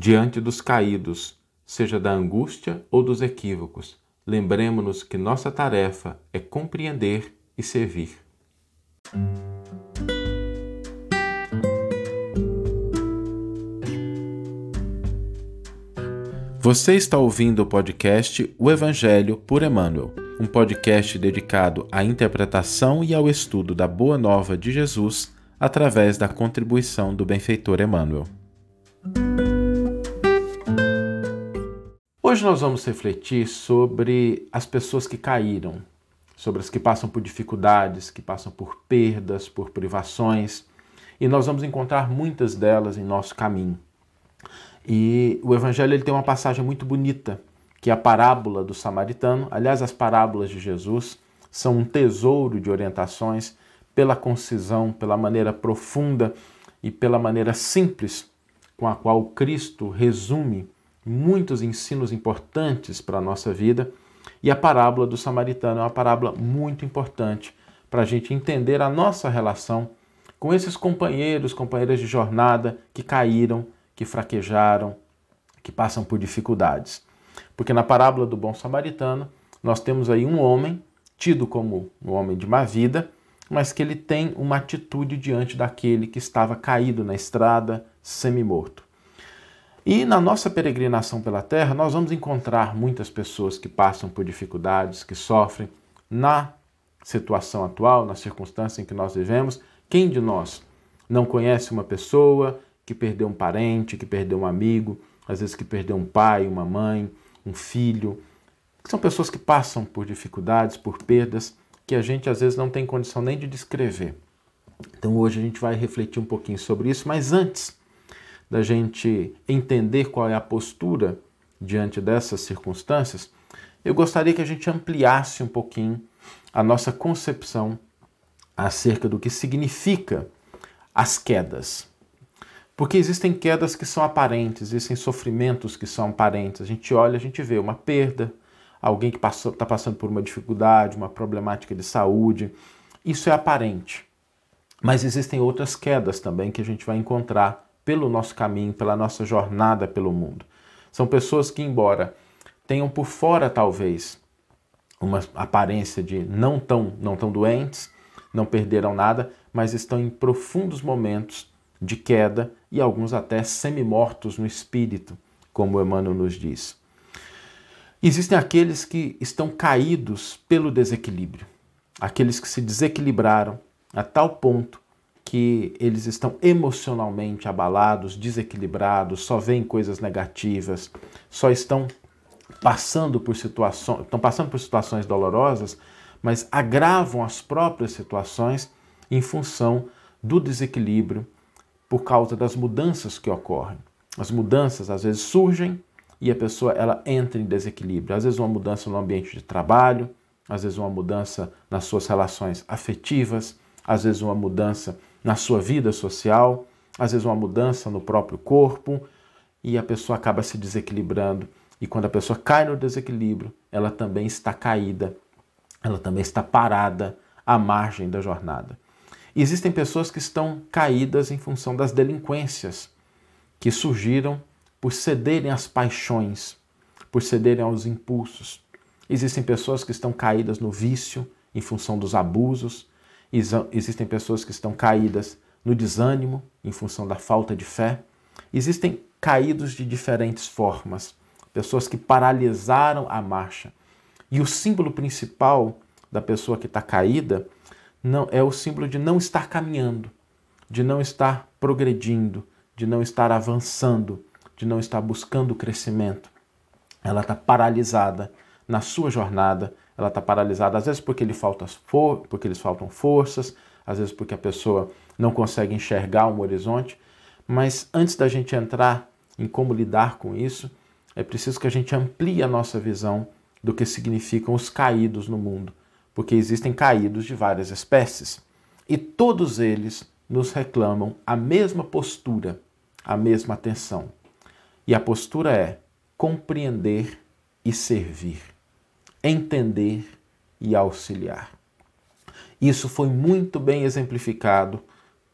Diante dos caídos, seja da angústia ou dos equívocos, lembremos-nos que nossa tarefa é compreender e servir. Você está ouvindo o podcast O Evangelho por Emmanuel, um podcast dedicado à interpretação e ao estudo da Boa Nova de Jesus através da contribuição do benfeitor Emmanuel. Hoje nós vamos refletir sobre as pessoas que caíram, sobre as que passam por dificuldades, que passam por perdas, por privações, e nós vamos encontrar muitas delas em nosso caminho. E o Evangelho ele tem uma passagem muito bonita, que é a parábola do samaritano. Aliás, as parábolas de Jesus são um tesouro de orientações pela concisão, pela maneira profunda e pela maneira simples com a qual Cristo resume muitos ensinos importantes para a nossa vida. E a parábola do samaritano é uma parábola muito importante para a gente entender a nossa relação com esses companheiros, companheiras de jornada que caíram, que fraquejaram, que passam por dificuldades. Porque na parábola do bom samaritano, nós temos aí um homem, tido como um homem de má vida, mas que ele tem uma atitude diante daquele que estava caído na estrada, semi-morto. E na nossa peregrinação pela terra, nós vamos encontrar muitas pessoas que passam por dificuldades, que sofrem na situação atual, na circunstância em que nós vivemos. Quem de nós não conhece uma pessoa que perdeu um parente, que perdeu um amigo, às vezes que perdeu um pai, uma mãe, um filho. São pessoas que passam por dificuldades, por perdas, que a gente às vezes não tem condição nem de descrever. Então hoje a gente vai refletir um pouquinho sobre isso, mas antes da gente entender qual é a postura diante dessas circunstâncias, eu gostaria que a gente ampliasse um pouquinho a nossa concepção acerca do que significa as quedas. Porque existem quedas que são aparentes, existem sofrimentos que são aparentes. A gente olha, a gente vê uma perda, alguém que está passando por uma dificuldade, uma problemática de saúde. Isso é aparente. Mas existem outras quedas também que a gente vai encontrar pelo nosso caminho, pela nossa jornada pelo mundo. São pessoas que, embora tenham por fora, talvez, uma aparência de não tão, não tão doentes, não perderam nada, mas estão em profundos momentos de queda e alguns até semi-mortos no espírito, como Emmanuel nos diz. Existem aqueles que estão caídos pelo desequilíbrio, aqueles que se desequilibraram a tal ponto que eles estão emocionalmente abalados, desequilibrados, só veem coisas negativas, só estão passando por situações, estão passando por situações dolorosas, mas agravam as próprias situações em função do desequilíbrio por causa das mudanças que ocorrem. As mudanças às vezes surgem e a pessoa ela entra em desequilíbrio. Às vezes uma mudança no ambiente de trabalho, às vezes uma mudança nas suas relações afetivas, às vezes uma mudança na sua vida social, às vezes uma mudança no próprio corpo e a pessoa acaba se desequilibrando. E quando a pessoa cai no desequilíbrio, ela também está caída, ela também está parada à margem da jornada. E existem pessoas que estão caídas em função das delinquências que surgiram por cederem às paixões, por cederem aos impulsos. Existem pessoas que estão caídas no vício em função dos abusos. Existem pessoas que estão caídas no desânimo em função da falta de fé. Existem caídos de diferentes formas, pessoas que paralisaram a marcha. E o símbolo principal da pessoa que está caída não é o símbolo de não estar caminhando, de não estar progredindo, de não estar avançando, de não estar buscando crescimento. Ela está paralisada na sua jornada, ela está paralisada às vezes porque, lhe falta for porque lhes faltam forças, às vezes porque a pessoa não consegue enxergar um horizonte. Mas antes da gente entrar em como lidar com isso, é preciso que a gente amplie a nossa visão do que significam os caídos no mundo porque existem caídos de várias espécies. E todos eles nos reclamam a mesma postura, a mesma atenção. E a postura é compreender e servir, entender e auxiliar. Isso foi muito bem exemplificado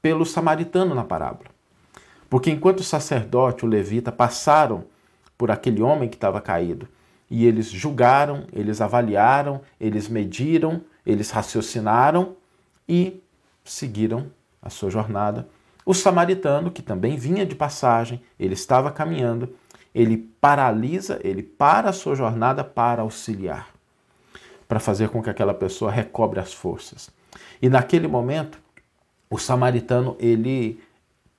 pelo samaritano na parábola. Porque enquanto o sacerdote, o levita, passaram por aquele homem que estava caído, e eles julgaram, eles avaliaram, eles mediram, eles raciocinaram e seguiram a sua jornada. O samaritano, que também vinha de passagem, ele estava caminhando, ele paralisa, ele para a sua jornada para auxiliar, para fazer com que aquela pessoa recobre as forças. E naquele momento, o samaritano ele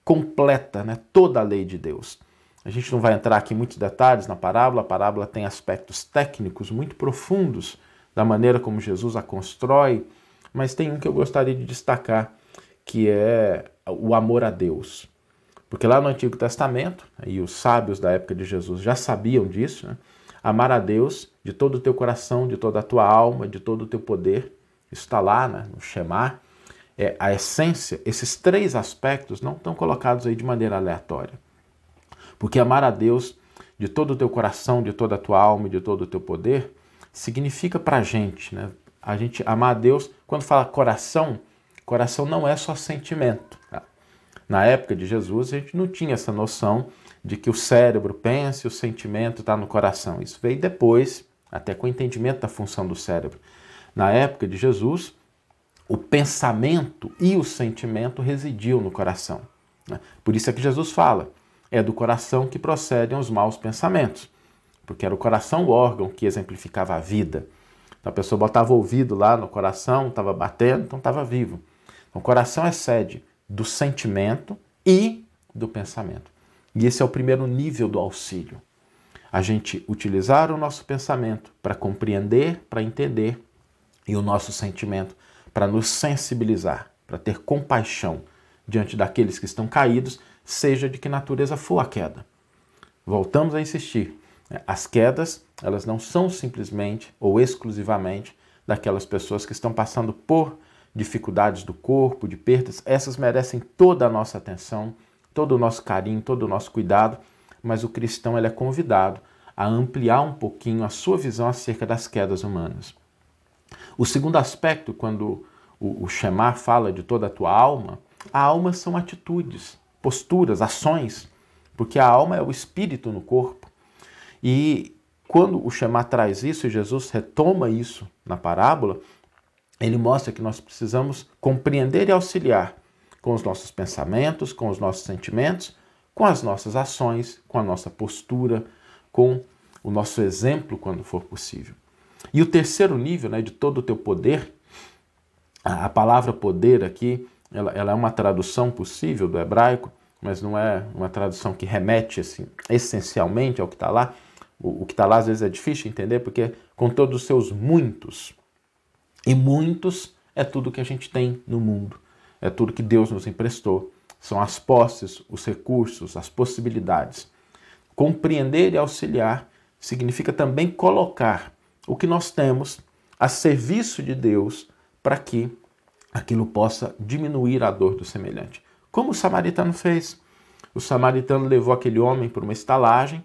completa né, toda a lei de Deus. A gente não vai entrar aqui em muitos detalhes na parábola, a parábola tem aspectos técnicos muito profundos da maneira como Jesus a constrói, mas tem um que eu gostaria de destacar, que é o amor a Deus. Porque lá no Antigo Testamento, e os sábios da época de Jesus já sabiam disso, né? Amar a Deus de todo o teu coração, de toda a tua alma, de todo o teu poder, isso está lá né? no Shema, é, a essência, esses três aspectos não estão colocados aí de maneira aleatória. Porque amar a Deus de todo o teu coração, de toda a tua alma de todo o teu poder, significa para a gente, né? A gente amar a Deus, quando fala coração, coração não é só sentimento. Tá? Na época de Jesus, a gente não tinha essa noção de que o cérebro pensa e o sentimento está no coração. Isso veio depois, até com o entendimento da função do cérebro. Na época de Jesus, o pensamento e o sentimento residiam no coração. Né? Por isso é que Jesus fala: é do coração que procedem os maus pensamentos, porque era o coração o órgão que exemplificava a vida. Então a pessoa botava o ouvido lá no coração, estava batendo, então estava vivo. Então, o coração é sede do sentimento e do pensamento. E esse é o primeiro nível do auxílio. A gente utilizar o nosso pensamento para compreender, para entender, e o nosso sentimento para nos sensibilizar, para ter compaixão diante daqueles que estão caídos, seja de que natureza for a queda. Voltamos a insistir. Né? As quedas, elas não são simplesmente ou exclusivamente daquelas pessoas que estão passando por dificuldades do corpo, de perdas, essas merecem toda a nossa atenção, todo o nosso carinho, todo o nosso cuidado, mas o cristão ele é convidado a ampliar um pouquinho a sua visão acerca das quedas humanas. O segundo aspecto, quando o, o fala de toda a tua alma, a alma são atitudes, posturas, ações, porque a alma é o espírito no corpo. E quando o Shema traz isso e Jesus retoma isso na parábola, ele mostra que nós precisamos compreender e auxiliar com os nossos pensamentos, com os nossos sentimentos, com as nossas ações, com a nossa postura, com o nosso exemplo quando for possível. E o terceiro nível né, de todo o teu poder, a, palavra poder aqui, ela, ela, é uma tradução possível do hebraico, mas não é uma tradução que remete assim, essencialmente ao que está lá. O, o que está lá às vezes é difícil de entender, porque com todos os seus muitos, e muitos é tudo que a gente tem no mundo, é tudo que Deus nos emprestou. São as posses, os recursos, as possibilidades. Compreender e auxiliar significa também colocar o que nós temos a serviço de Deus para que aquilo possa diminuir a dor do semelhante. Como o samaritano fez. O samaritano levou aquele homem para uma estalagem,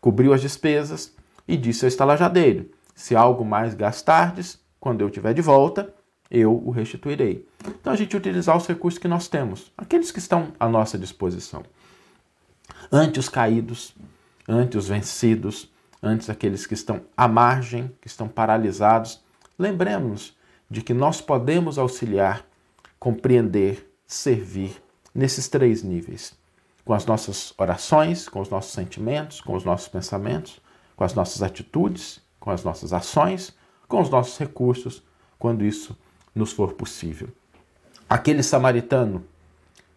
cobriu as despesas e disse ao estalajadeiro: Se algo mais gastardes, quando eu estiver de volta, eu o restituirei. Então a gente utilizar os recursos que nós temos, aqueles que estão à nossa disposição. Ante os caídos, ante os vencidos, ante aqueles que estão à margem, que estão paralisados, lembremos de que nós podemos auxiliar, compreender, servir nesses três níveis. Com as nossas orações, com os nossos sentimentos, com os nossos pensamentos, com as nossas atitudes, com as nossas ações com os nossos recursos, quando isso nos for possível. Aquele samaritano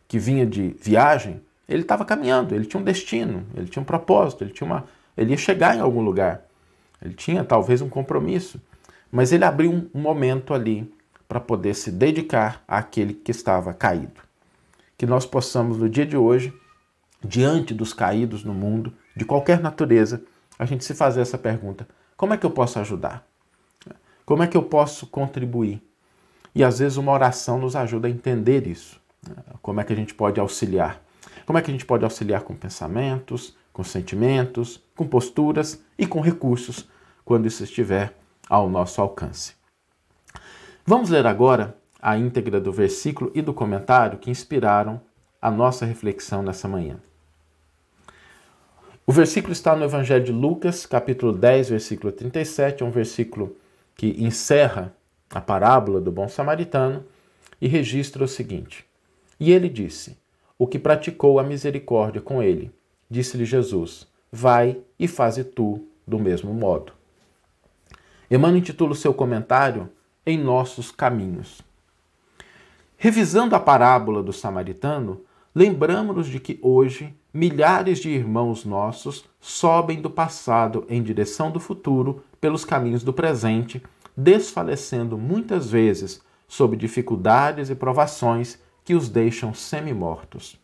que vinha de viagem, ele estava caminhando, ele tinha um destino, ele tinha um propósito, ele, tinha uma, ele ia chegar em algum lugar, ele tinha talvez um compromisso, mas ele abriu um, momento ali para poder se dedicar àquele que estava caído. Que nós possamos, no dia de hoje, diante dos caídos no mundo, de qualquer natureza, a gente se fazer essa pergunta: como é que eu posso ajudar? Como é que eu posso contribuir? E às vezes uma oração nos ajuda a entender isso. Né? Como é que a gente pode auxiliar? Como é que a gente pode auxiliar com pensamentos, com sentimentos, com posturas e com recursos, quando isso estiver ao nosso alcance. Vamos ler agora a íntegra do versículo e do comentário que inspiraram a nossa reflexão nessa manhã. O versículo está no Evangelho de Lucas, capítulo 10, versículo 37, é um versículo que encerra a parábola do bom samaritano e registra o seguinte: E ele disse: O que praticou a misericórdia com ele, disse-lhe Jesus: Vai e faze tu do mesmo modo. Emmanuel intitula o seu comentário Em Nossos Caminhos. Revisando a parábola do samaritano, lembramos-nos de que hoje milhares de irmãos nossos sobem do passado em direção do futuro pelos caminhos do presente, desfalecendo muitas vezes sob dificuldades e provações que os deixam semi-mortos.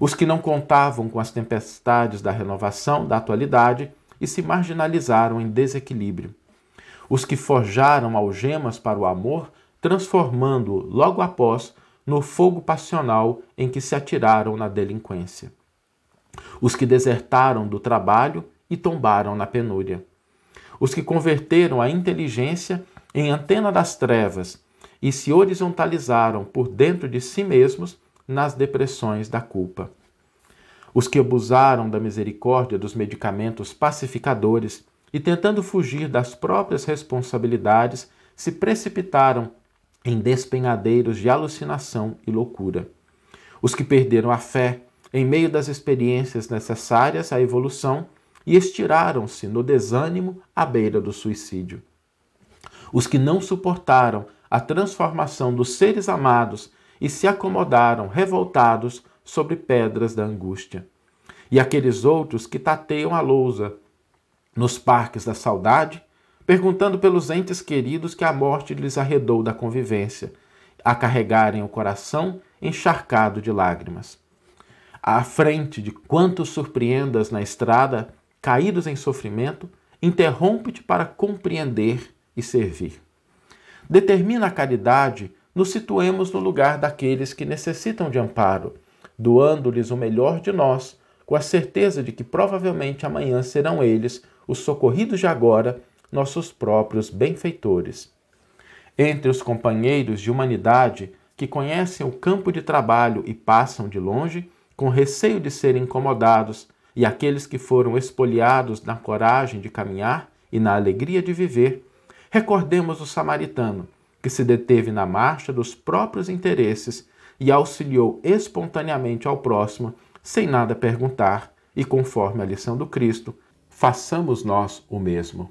Os que não contavam com as tempestades da renovação da atualidade e se marginalizaram em desequilíbrio. Os que forjaram algemas para o amor, transformando-o logo após no fogo passional em que se atiraram na delinquência os que desertaram do trabalho e tombaram na penúria, os que converteram a inteligência em antena das trevas e se horizontalizaram por dentro de si mesmos nas depressões da culpa. Os que abusaram da misericórdia dos medicamentos pacificadores e, tentando fugir das próprias responsabilidades, se precipitaram em despenhadeiros de alucinação e loucura. Os que perderam a fé em meio das experiências necessárias à evolução e estiraram-se no desânimo à beira do suicídio. Os que não suportaram a transformação dos seres amados e se acomodaram revoltados sobre pedras da angústia. E aqueles outros que tateiam a lousa nos parques da saudade, perguntando pelos entes queridos que a morte lhes arredou da convivência, a carregarem o coração encharcado de lágrimas à frente de quantos surpreendas na estrada, caídos em sofrimento, interrompe-te para compreender e servir. Determina a caridade, nos situemos no lugar daqueles que necessitam de amparo, doando-lhes o melhor de nós, com a certeza de que provavelmente amanhã serão eles, os socorridos de agora, nossos próprios benfeitores. Entre os companheiros de humanidade que conhecem o campo de trabalho e passam de longe, com receio de serem incomodados, e aqueles que foram espoliados na coragem de caminhar e na alegria de viver, recordemos o samaritano, que se deteve na marcha dos próprios interesses e auxiliou espontaneamente ao próximo, sem nada perguntar, e conforme a lição do Cristo, façamos nós o mesmo.